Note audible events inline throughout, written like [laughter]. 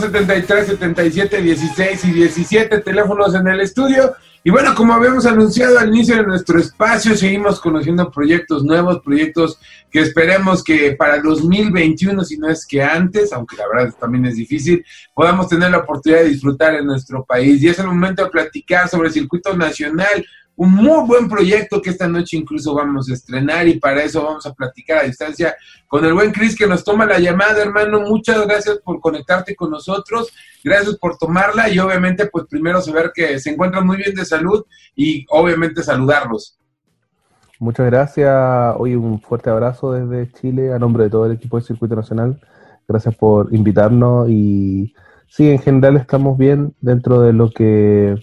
273, 77, 16 y 17 teléfonos en el estudio. Y bueno, como habíamos anunciado al inicio de nuestro espacio, seguimos conociendo proyectos nuevos, proyectos que esperemos que para 2021, si no es que antes, aunque la verdad también es difícil, podamos tener la oportunidad de disfrutar en nuestro país. Y es el momento de platicar sobre el circuito nacional, un muy buen proyecto que esta noche incluso vamos a estrenar y para eso vamos a platicar a distancia con el buen Chris que nos toma la llamada, hermano. Muchas gracias por conectarte con nosotros, gracias por tomarla y obviamente pues primero saber que se encuentran muy bien de salud y obviamente saludarlos. Muchas gracias, hoy un fuerte abrazo desde Chile a nombre de todo el equipo del Circuito Nacional. Gracias por invitarnos y sí, en general estamos bien dentro de lo que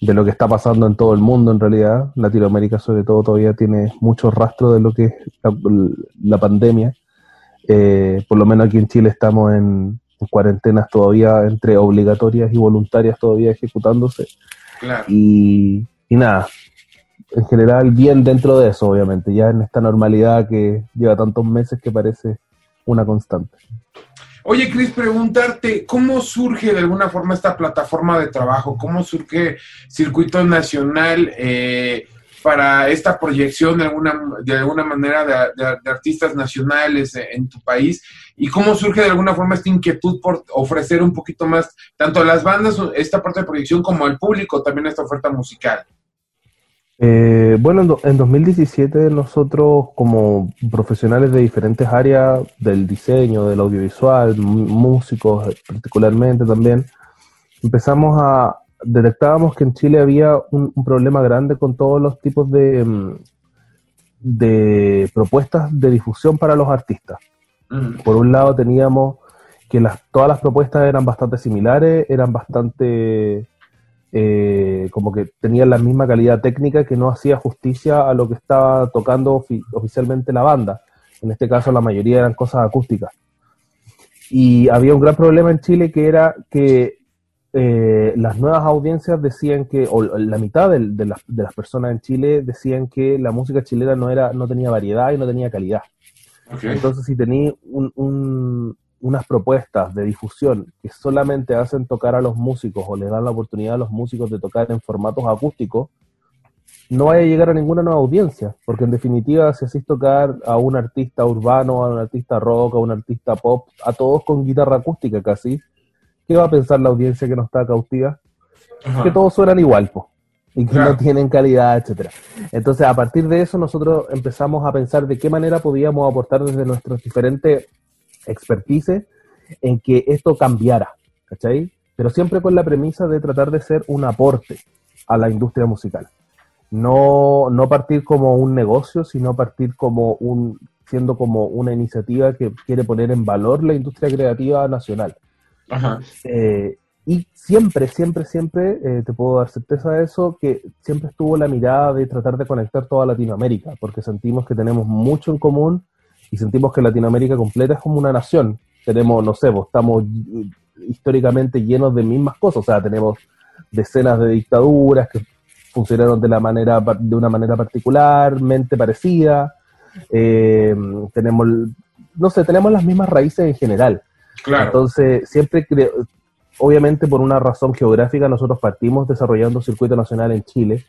de lo que está pasando en todo el mundo en realidad. Latinoamérica sobre todo todavía tiene mucho rastro de lo que es la, pandemia. Eh, por lo menos aquí en Chile estamos en, cuarentenas todavía entre obligatorias y voluntarias todavía ejecutándose. Y, y nada, en general bien dentro de eso, obviamente, ya en esta normalidad que lleva tantos meses que parece una constante. Oye, Cris, preguntarte, ¿cómo surge de alguna forma esta plataforma de trabajo? ¿Cómo surge Circuito Nacional eh, para esta proyección de alguna, de alguna manera de, artistas nacionales en tu país? ¿Y cómo surge de alguna forma esta inquietud por ofrecer un poquito más, tanto a las bandas, esta parte de proyección, como al público también esta oferta musical? Eh, bueno, en, 2017 nosotros como profesionales de diferentes áreas del diseño, del audiovisual, músicos particularmente también, empezamos a, detectábamos que en Chile había un, problema grande con todos los tipos de, mm, de propuestas de difusión para los artistas. Por un lado teníamos que las, todas las propuestas eran bastante similares, eran bastante eh, como que tenían la misma calidad técnica que no hacía justicia a lo que estaba tocando oficialmente la banda. En este caso la mayoría eran cosas acústicas. Y había un gran problema en Chile que era que eh, las nuevas audiencias decían que, o la mitad de, las, personas en Chile decían que la música chilena no, era, no tenía variedad y no tenía calidad. Entonces, si tenía un, unas propuestas de difusión que solamente hacen tocar a los músicos o le dan la oportunidad a los músicos de tocar en formatos acústicos, no vaya a llegar a ninguna nueva audiencia, porque en definitiva si haces tocar a un artista urbano, a un artista rock, a un artista pop, a todos con guitarra acústica casi, ¿qué va a pensar la audiencia que no está cautiva? Que todos suenan igual, y que no tienen calidad, etcétera. Entonces, a partir de eso, nosotros empezamos a pensar de qué manera podíamos aportar desde nuestros diferentes expertise en que esto cambiara, ¿cachai? Pero siempre con la premisa de tratar de ser un aporte a la industria musical. No, no partir como un negocio, sino partir como un, siendo como una iniciativa que quiere poner en valor la industria creativa nacional. Eh, y siempre, siempre, siempre, eh, te puedo dar certeza de eso, que siempre estuvo la mirada de tratar de conectar toda Latinoamérica, porque sentimos que tenemos mucho en común y sentimos que Latinoamérica completa es como una nación. Tenemos, no sé, pues, estamos históricamente llenos de mismas cosas, o sea, tenemos decenas de dictaduras que funcionaron de la manera de una manera particularmente parecida. Eh, tenemos, no sé, tenemos las mismas raíces en general. Claro. Entonces, siempre creo, obviamente por una razón geográfica nosotros partimos desarrollando un circuito nacional en Chile,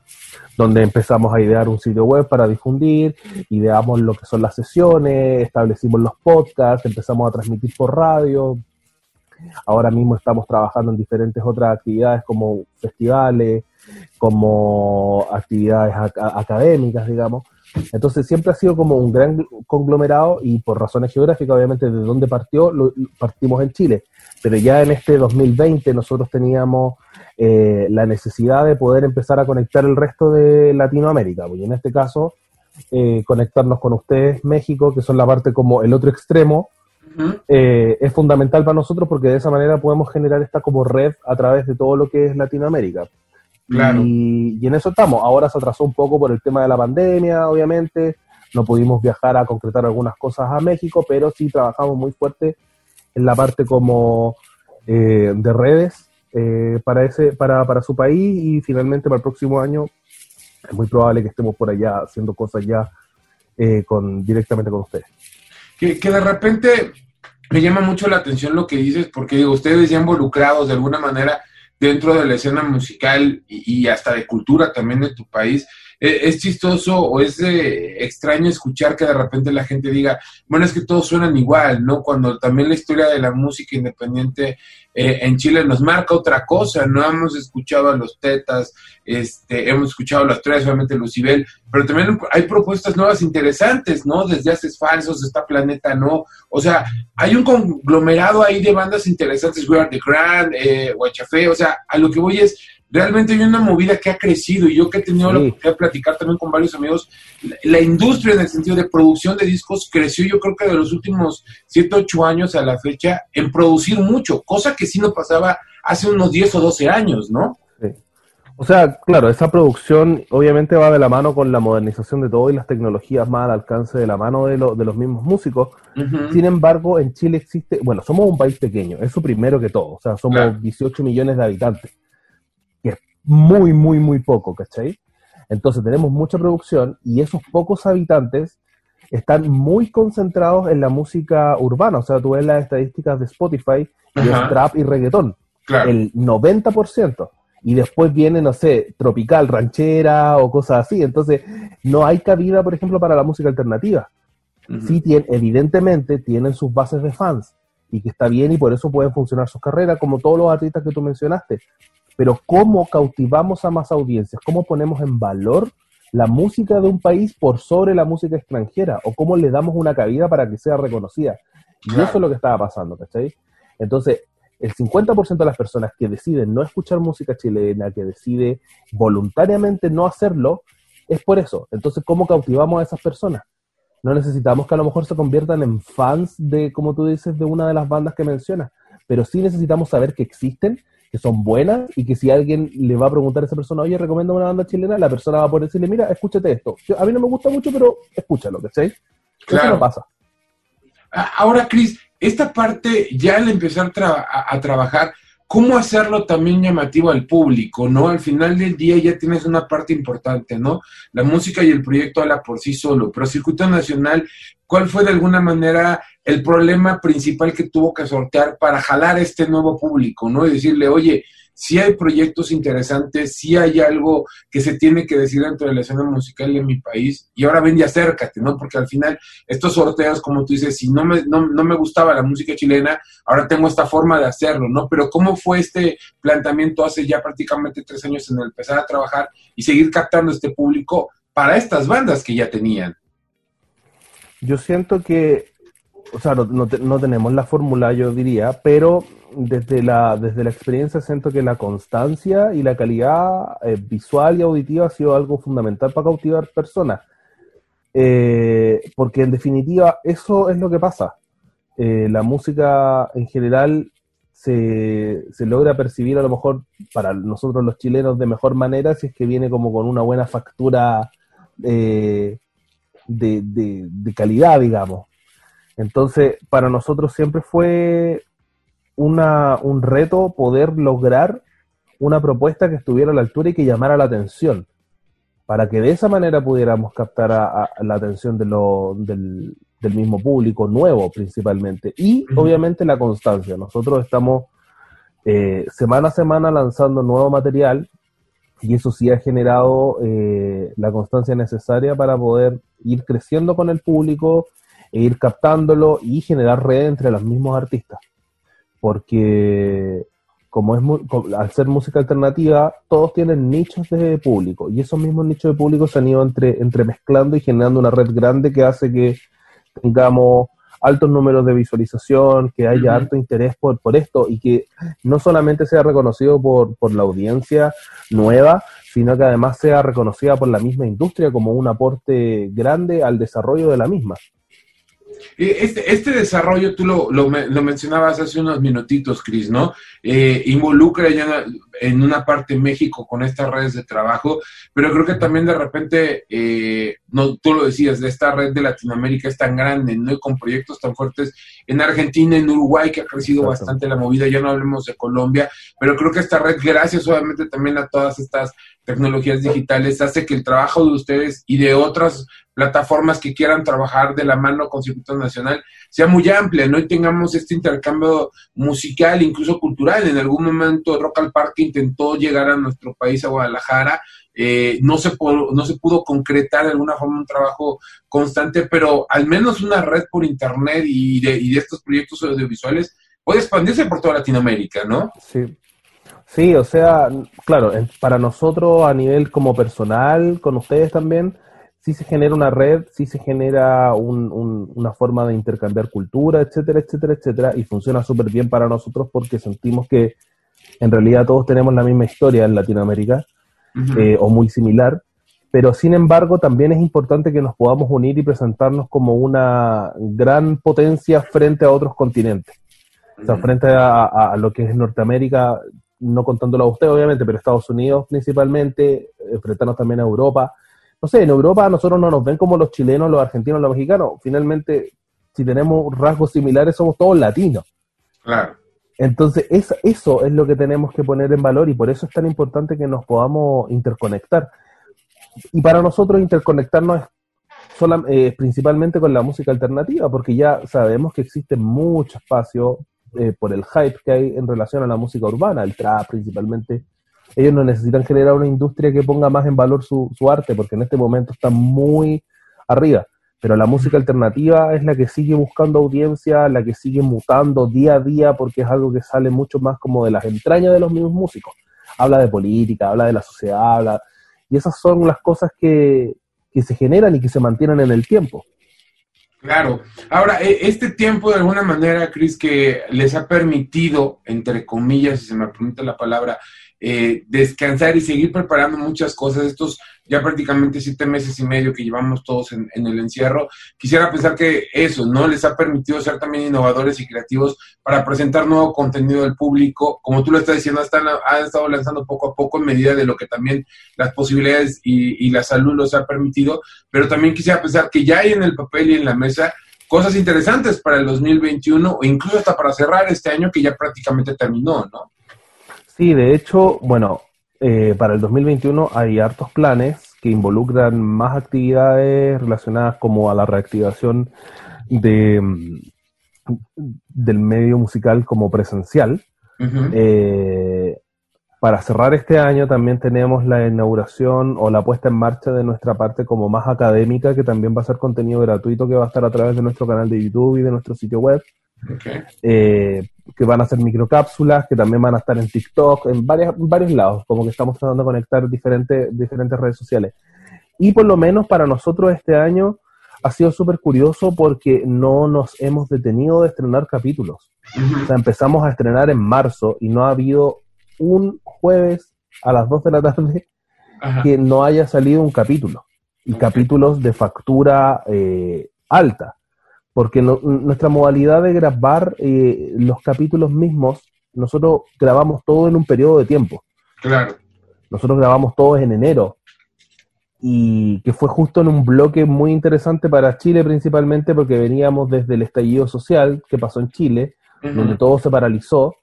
donde empezamos a idear un sitio web para difundir, ideamos lo que son las sesiones, establecimos los podcasts, empezamos a transmitir por radio. Ahora mismo estamos trabajando en diferentes otras actividades como festivales, como actividades académicas, digamos. Entonces siempre ha sido como un gran conglomerado y por razones geográficas, obviamente, de dónde partió, partimos en Chile. Pero ya en este 2020 nosotros teníamos eh, la necesidad de poder empezar a conectar el resto de Latinoamérica. Y en este caso, eh, conectarnos con ustedes, México, que son la parte como el otro extremo, eh, es fundamental para nosotros porque de esa manera podemos generar esta como red a través de todo lo que es Latinoamérica. Y, en eso estamos. Ahora se atrasó un poco por el tema de la pandemia, obviamente. No pudimos viajar a concretar algunas cosas a México, pero sí trabajamos muy fuerte en la parte como eh, de redes eh, para, ese, para, para su país y finalmente para el próximo año es muy probable que estemos por allá haciendo cosas ya eh, con, directamente con ustedes. Que, que de repente me llama mucho la atención lo que dices, porque digo, ustedes ya involucrados de alguna manera dentro de la escena musical y, hasta de cultura también de tu país, es chistoso o es eh, extraño escuchar que de repente la gente diga, bueno, es que todos suenan igual, ¿no? Cuando también la historia de la música independiente eh, en Chile nos marca otra cosa, no hemos escuchado a los Tetas, este, hemos escuchado a los tres, obviamente Lucibel, pero también hay propuestas nuevas interesantes, ¿no? Desde Haces Falsos, esta Planeta No, o sea, hay un conglomerado ahí de bandas interesantes, We Are The Grand, eh, Guachafé, o sea, a lo que voy es realmente hay una movida que ha crecido y yo que he tenido la oportunidad de platicar también con varios amigos, la, industria en el sentido de producción de discos creció yo creo que de los últimos 7, 8 años a la fecha en producir mucho, cosa que sí no pasaba hace unos 10 o 12 años, ¿no? O sea, claro, esa producción obviamente va de la mano con la modernización de todo y las tecnologías más al alcance de la mano de, de los mismos músicos. Sin embargo, en Chile existe, bueno, somos un país pequeño, eso primero que todo, o sea, somos 18 millones de habitantes muy, muy, muy poco, ¿cachai? Entonces tenemos mucha producción y esos pocos habitantes están muy concentrados en la música urbana. O sea, tú ves las estadísticas de Spotify y es trap y reggaetón. El 90%. Y después viene, no sé, tropical, ranchera o cosas así. Entonces, no hay cabida, por ejemplo, para la música alternativa. Sí, tiene, evidentemente tienen sus bases de fans y que está bien y por eso pueden funcionar sus carreras, como todos los artistas que tú mencionaste pero cómo cautivamos a más audiencias, cómo ponemos en valor la música de un país por sobre la música extranjera, o cómo le damos una cabida para que sea reconocida. Y eso es lo que estaba pasando, ¿cachai? Entonces, el 50% de las personas que deciden no escuchar música chilena, que decide voluntariamente no hacerlo, es por eso. Entonces, ¿cómo cautivamos a esas personas? No necesitamos que a lo mejor se conviertan en fans de, como tú dices, de una de las bandas que mencionas, pero sí necesitamos saber que existen que son buenas y que si alguien le va a preguntar a esa persona, oye, recomienda una banda chilena, la persona va a poder decirle, mira, escúchate esto. a mí no me gusta mucho, pero escúchalo, ¿cachai? Claro. Eso no pasa. Ahora, Cris, esta parte, ya al empezar a, trabajar, ¿cómo hacerlo también llamativo al público, no? Al final del día ya tienes una parte importante, ¿no? La música y el proyecto habla por sí solo, pero Circuito Nacional, ¿cuál fue de alguna manera el problema principal que tuvo que sortear para jalar este nuevo público, ¿no? Y decirle, oye, si hay proyectos interesantes, si hay algo que se tiene que decir dentro de la escena musical de mi país, y ahora ven y acércate, ¿no? Porque al final estos sorteos, como tú dices, si no me, no, no me gustaba la música chilena, ahora tengo esta forma de hacerlo, ¿no? Pero ¿cómo fue este planteamiento hace ya prácticamente tres años en empezar a trabajar y seguir captando este público para estas bandas que ya tenían? Yo siento que o sea, no, no, tenemos la fórmula, yo diría, pero desde la, desde la experiencia siento que la constancia y la calidad eh, visual y auditiva ha sido algo fundamental para cautivar personas. Eh, porque en definitiva eso es lo que pasa. Eh, la música en general se, se, logra percibir a lo mejor para nosotros los chilenos de mejor manera si es que viene como con una buena factura de, de calidad, digamos. Entonces, para nosotros siempre fue una, un reto poder lograr una propuesta que estuviera a la altura y que llamara la atención, para que de esa manera pudiéramos captar a, la atención de lo, del, mismo público nuevo principalmente. Y obviamente la constancia. Nosotros estamos eh, semana a semana lanzando nuevo material y eso sí ha generado eh, la constancia necesaria para poder ir creciendo con el público e ir captándolo y generar red entre los mismos artistas. Porque como es al ser música alternativa, todos tienen nichos de público y esos mismos nichos de público se han ido entre, entremezclando y generando una red grande que hace que tengamos altos números de visualización, que haya alto interés por, por esto y que no solamente sea reconocido por, por la audiencia nueva, sino que además sea reconocida por la misma industria como un aporte grande al desarrollo de la misma. Este, este desarrollo, tú lo, lo, mencionabas hace unos minutitos, Cris, ¿no? Eh, involucra ya en una parte México con estas redes de trabajo, pero creo que también de repente, eh, no, tú lo decías, de esta red de Latinoamérica es tan grande, ¿no? Y con proyectos tan fuertes en Argentina, en Uruguay, que ha crecido bastante la movida, ya no hablemos de Colombia, pero creo que esta red, gracias obviamente también a todas estas tecnologías digitales, hace que el trabajo de ustedes y de otras plataformas que quieran trabajar de la mano con Circuito Nacional sea muy amplia, ¿no? Y tengamos este intercambio musical, incluso cultural. En algún momento Rock al Parque intentó llegar a nuestro país, a Guadalajara, eh, no, se pudo, no se pudo concretar de alguna forma un trabajo constante, pero al menos una red por internet y de, y de estos proyectos audiovisuales puede expandirse por toda Latinoamérica, ¿no? Sí. Sí, o sea, claro, para nosotros a nivel como personal, con ustedes también, sí se genera una red, sí se genera una forma de intercambiar cultura, etcétera, etcétera, etcétera, y funciona súper bien para nosotros porque sentimos que en realidad todos tenemos la misma historia en Latinoamérica, eh, o muy similar, pero sin embargo también es importante que nos podamos unir y presentarnos como una gran potencia frente a otros continentes. O sea, frente a, lo que es Norteamérica, no contándolo a usted obviamente, pero Estados Unidos principalmente, enfrentarnos también a Europa, no sé, en Europa nosotros no nos ven como los chilenos, los argentinos, los mexicanos. Finalmente, si tenemos rasgos similares, somos todos latinos. Claro. Entonces, eso es lo que tenemos que poner en valor y por eso es tan importante que nos podamos interconectar. Y para nosotros interconectarnos es eh, principalmente con la música alternativa, porque ya sabemos que existe mucho espacio eh, por el hype que hay en relación a la música urbana, el trap principalmente, ellos no necesitan generar una industria que ponga más en valor su, arte, porque en este momento está muy arriba. Pero la música alternativa es la que sigue buscando audiencia, la que sigue mutando día a día, porque es algo que sale mucho más como de las entrañas de los mismos músicos. Habla de política, habla de la sociedad, habla... Y esas son las cosas que, que se generan y que se mantienen en el tiempo. Claro. Ahora, e, este tiempo de alguna manera, Cris, que les ha permitido, entre comillas, si se me permite la palabra, eh, descansar y seguir preparando muchas cosas. Estos ya prácticamente siete meses y medio que llevamos todos en, el encierro, quisiera pensar que eso, ¿no? Les ha permitido ser también innovadores y creativos para presentar nuevo contenido al público. Como tú lo estás diciendo, están, han estado lanzando poco a poco en medida de lo que también las posibilidades y, y la salud los ha permitido, pero también quisiera pensar que ya hay en el papel y en la mesa cosas interesantes para el 2021 o incluso hasta para cerrar este año que ya prácticamente terminó, ¿no? Sí, de hecho, bueno, eh, para el 2021 hay hartos planes que involucran más actividades relacionadas como a la reactivación de, mm, del medio musical como presencial. Eh, para cerrar este año también tenemos la inauguración o la puesta en marcha de nuestra parte como más académica, que también va a ser contenido gratuito que va a estar a través de nuestro canal de YouTube y de nuestro sitio web. Eh, que van a ser microcápsulas, que también van a estar en TikTok, en, varias, varios lados, como que estamos tratando de conectar diferentes, diferentes redes sociales. Y por lo menos para nosotros este año ha sido súper curioso porque no nos hemos detenido de estrenar capítulos. O sea, empezamos a estrenar en marzo y no ha habido un jueves a las 2 de la tarde que no haya salido un capítulo. Y capítulos de factura eh, alta porque nuestra modalidad de grabar eh, los capítulos mismos, nosotros grabamos todo en un periodo de tiempo. Claro. Nosotros grabamos todos en enero, y que fue justo en un bloque muy interesante para Chile principalmente, porque veníamos desde el estallido social que pasó en Chile, donde todo se paralizó.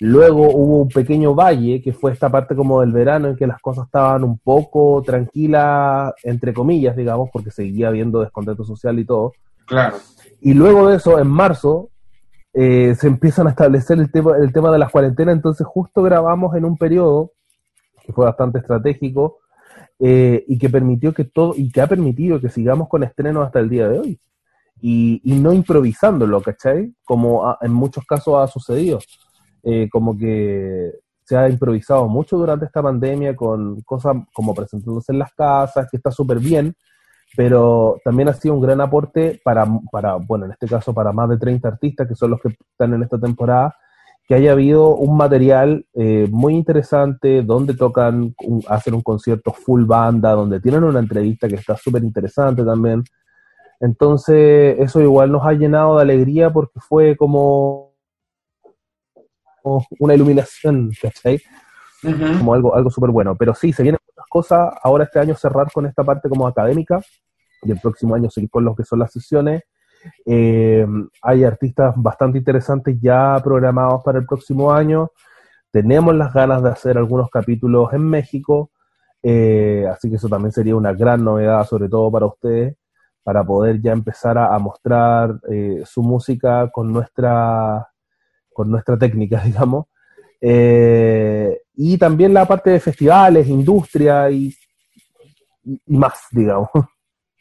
Luego hubo un pequeño valle, que fue esta parte como del verano, en que las cosas estaban un poco tranquilas, entre comillas, digamos, porque seguía habiendo descontento social y todo. Claro. Y luego de eso, en marzo, eh, se empiezan a establecer el tema, el tema de las cuarentenas, entonces justo grabamos en un periodo que fue bastante estratégico eh, y que permitió que todo, y que ha permitido que sigamos con estrenos hasta el día de hoy. Y, y no improvisándolo, ¿cachai? Como en muchos casos ha sucedido. eh, como que se ha improvisado mucho durante esta pandemia con cosas como presentándose en las casas, que está súper bien, pero también ha sido un gran aporte para, para, bueno, en este caso para más de 30 artistas que son los que están en esta temporada, que haya habido un material eh, muy interesante donde tocan, hacen un concierto full banda, donde tienen una entrevista que está súper interesante también. Entonces, eso igual nos ha llenado de alegría porque fue como una iluminación, ¿cachai? Como algo, algo súper bueno. Pero sí, se vienen muchas cosas. Ahora este año cerrar con esta parte como académica y el próximo año seguir con lo que son las sesiones. Eh, hay artistas bastante interesantes ya programados para el próximo año. Tenemos las ganas de hacer algunos capítulos en México. Eh, así que eso también sería una gran novedad, sobre todo para ustedes, para poder ya empezar a, mostrar eh, su música con nuestra con nuestra técnica, [laughs] digamos. Y también la parte de festivales, industria y más, digamos.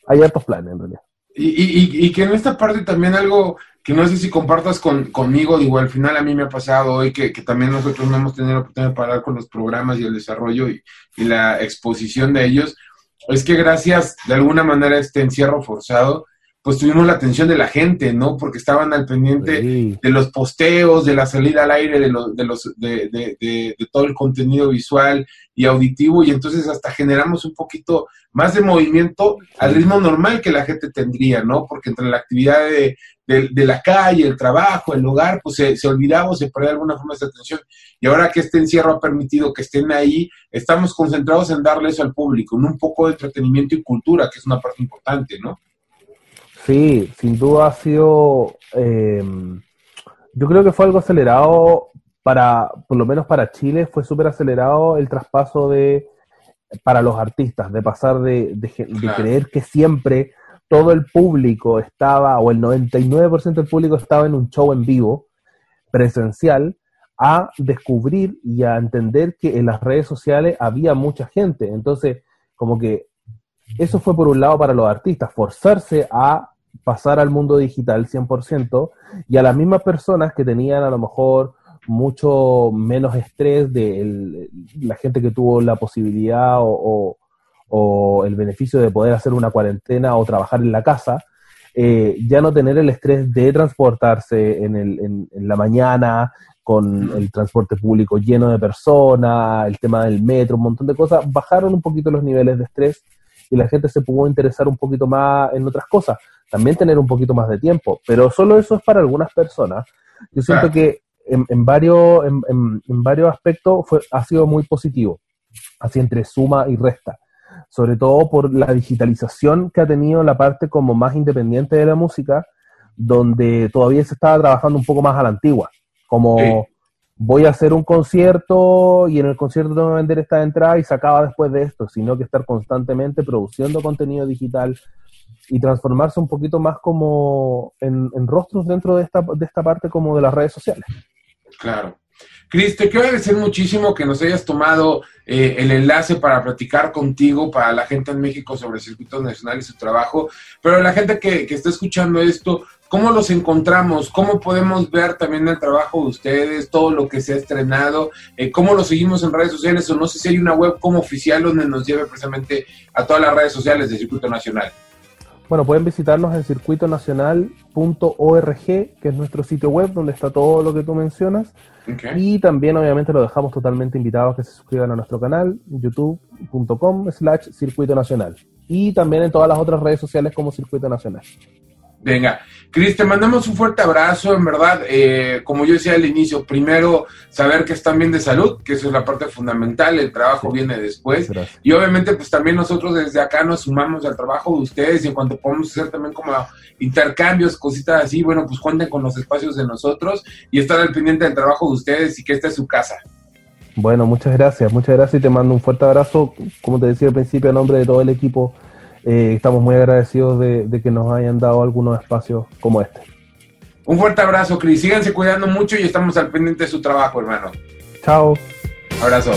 Hay altos planes en. Y, y, y, que en esta parte también algo que no sé si compartas con, conmigo, digo, al final a mí me ha pasado hoy que, que también nosotros no hemos tenido la oportunidad de parar con los programas y el desarrollo y, y, la exposición de ellos, es que gracias de alguna manera a este encierro forzado, pues tuvimos la atención de la gente, ¿no? Porque estaban al pendiente de los posteos, de la salida al aire, de, los, de, los, de, de, de, todo el contenido visual y auditivo, y entonces hasta generamos un poquito más de movimiento al ritmo normal que la gente tendría, ¿no? Porque entre la actividad de, la calle, el trabajo, el hogar, pues se, se olvidaba o se perdía alguna forma esa atención. Y ahora que este encierro ha permitido que estén ahí, estamos concentrados en darle eso al público, en un poco de entretenimiento y cultura, que es una parte importante, ¿no? Sí, sin duda ha sido, em, yo creo que fue algo acelerado para, por lo menos para Chile, fue súper acelerado el traspaso de, para los artistas, de pasar de, de, creer que siempre todo el público estaba, o el 99% del público estaba en un show en vivo, presencial, a descubrir y a entender que en las redes sociales había mucha gente. Entonces, como que eso fue por un lado para los artistas, forzarse a pasar al mundo digital 100% y a las mismas personas que tenían a lo mejor mucho menos estrés de la gente que tuvo la posibilidad o, el beneficio de poder hacer una cuarentena o trabajar en la casa, eh, ya no tener el estrés de transportarse en, el, en, la mañana con el transporte público lleno de personas, el tema del metro, un montón de cosas, bajaron un poquito los niveles de estrés y la gente se pudo interesar un poquito más en otras cosas también tener un poquito más de tiempo, pero solo eso es para algunas personas. Yo siento que en, varios, en, varios aspectos fue, ha sido muy positivo, así entre suma y resta, sobre todo por la digitalización que ha tenido la parte como más independiente de la música, donde todavía se estaba trabajando un poco más a la antigua, como voy a hacer un concierto y en el concierto tengo que vender esta entrada y se acaba después de esto, sino que estar constantemente produciendo contenido digital, y transformarse un poquito más como en, rostros dentro de esta, de esta parte como de las redes sociales. Claro. Cris, te quiero agradecer muchísimo que nos hayas tomado eh, el enlace para platicar contigo, para la gente en México sobre circuito nacional y su trabajo, pero la gente que, que está escuchando esto, ¿cómo los encontramos? ¿Cómo podemos ver también el trabajo de ustedes, todo lo que se ha estrenado? Eh, ¿Cómo lo seguimos en redes sociales? O no sé si hay una web como oficial donde nos lleve precisamente a todas las redes sociales del circuito nacional. Bueno, pueden visitarnos en circuitonacional.org, que es nuestro sitio web donde está todo lo que tú mencionas. Y también obviamente lo dejamos totalmente invitados a que se suscriban a nuestro canal, youtube.com slash circuito nacional. Y también en todas las otras redes sociales como Circuito Nacional. Venga, Cris, te mandamos un fuerte abrazo, en verdad, eh, como yo decía al inicio, primero saber que están bien de salud, que eso es la parte fundamental, el trabajo viene después, y obviamente pues también nosotros desde acá nos sumamos al trabajo de ustedes y en cuanto podemos hacer también como intercambios, cositas así, bueno, pues cuenten con los espacios de nosotros y estar al pendiente del trabajo de ustedes y que esta es su casa. Bueno, muchas gracias, muchas gracias y te mando un fuerte abrazo, como te decía al principio, a nombre de todo el equipo eh, estamos muy agradecidos de, que nos hayan dado algunos espacios como este. Un fuerte abrazo, Cris. Síganse cuidando mucho y estamos al pendiente de su trabajo, hermano. Chao. Abrazo.